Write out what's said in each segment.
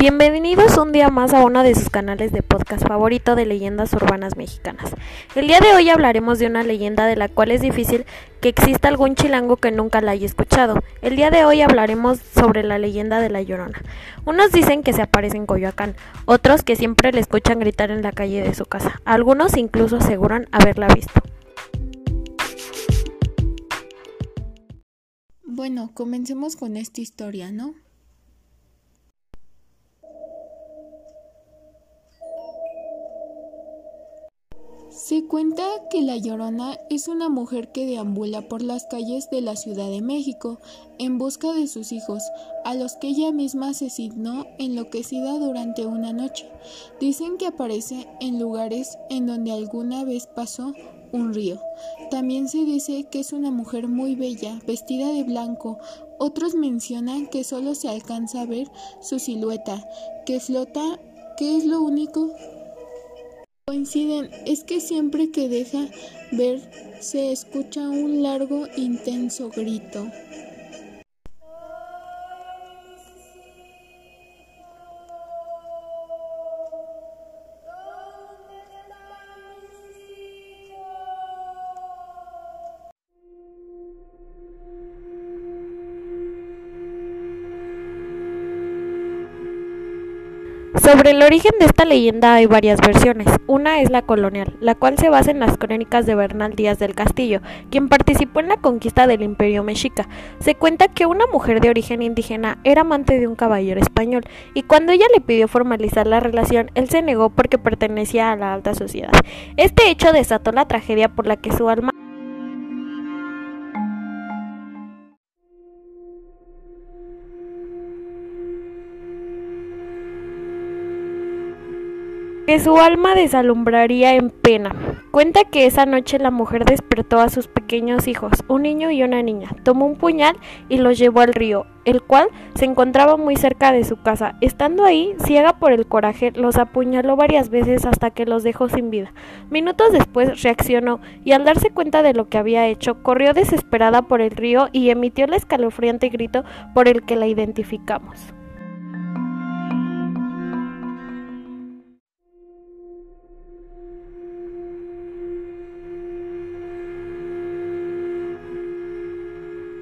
Bienvenidos un día más a uno de sus canales de podcast favorito de leyendas urbanas mexicanas. El día de hoy hablaremos de una leyenda de la cual es difícil que exista algún chilango que nunca la haya escuchado. El día de hoy hablaremos sobre la leyenda de la Llorona. Unos dicen que se aparece en Coyoacán, otros que siempre le escuchan gritar en la calle de su casa. Algunos incluso aseguran haberla visto. Bueno, comencemos con esta historia, ¿no? Se cuenta que La Llorona es una mujer que deambula por las calles de la Ciudad de México en busca de sus hijos, a los que ella misma asesinó enloquecida durante una noche. Dicen que aparece en lugares en donde alguna vez pasó un río. También se dice que es una mujer muy bella, vestida de blanco. Otros mencionan que solo se alcanza a ver su silueta, que flota, que es lo único es que siempre que deja ver se escucha un largo intenso grito. Sobre el origen de esta leyenda hay varias versiones. Una es la colonial, la cual se basa en las crónicas de Bernal Díaz del Castillo, quien participó en la conquista del Imperio Mexica. Se cuenta que una mujer de origen indígena era amante de un caballero español, y cuando ella le pidió formalizar la relación, él se negó porque pertenecía a la alta sociedad. Este hecho desató la tragedia por la que su alma que su alma desalumbraría en pena. Cuenta que esa noche la mujer despertó a sus pequeños hijos, un niño y una niña, tomó un puñal y los llevó al río, el cual se encontraba muy cerca de su casa. Estando ahí, ciega por el coraje, los apuñaló varias veces hasta que los dejó sin vida. Minutos después reaccionó y al darse cuenta de lo que había hecho, corrió desesperada por el río y emitió el escalofriante grito por el que la identificamos.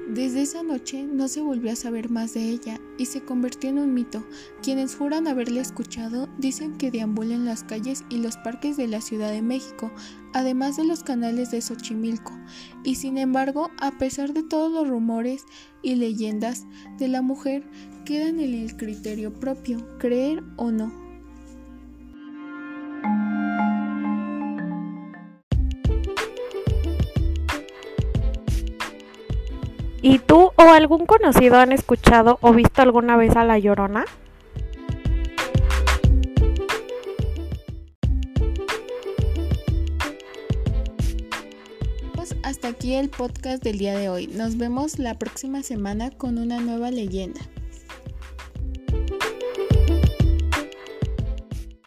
Desde esa noche no se volvió a saber más de ella y se convirtió en un mito. Quienes juran haberle escuchado dicen que deambula en las calles y los parques de la Ciudad de México, además de los canales de Xochimilco. Y sin embargo, a pesar de todos los rumores y leyendas de la mujer, quedan en el criterio propio, creer o no. ¿Y tú o algún conocido han escuchado o visto alguna vez a La Llorona? Pues hasta aquí el podcast del día de hoy. Nos vemos la próxima semana con una nueva leyenda.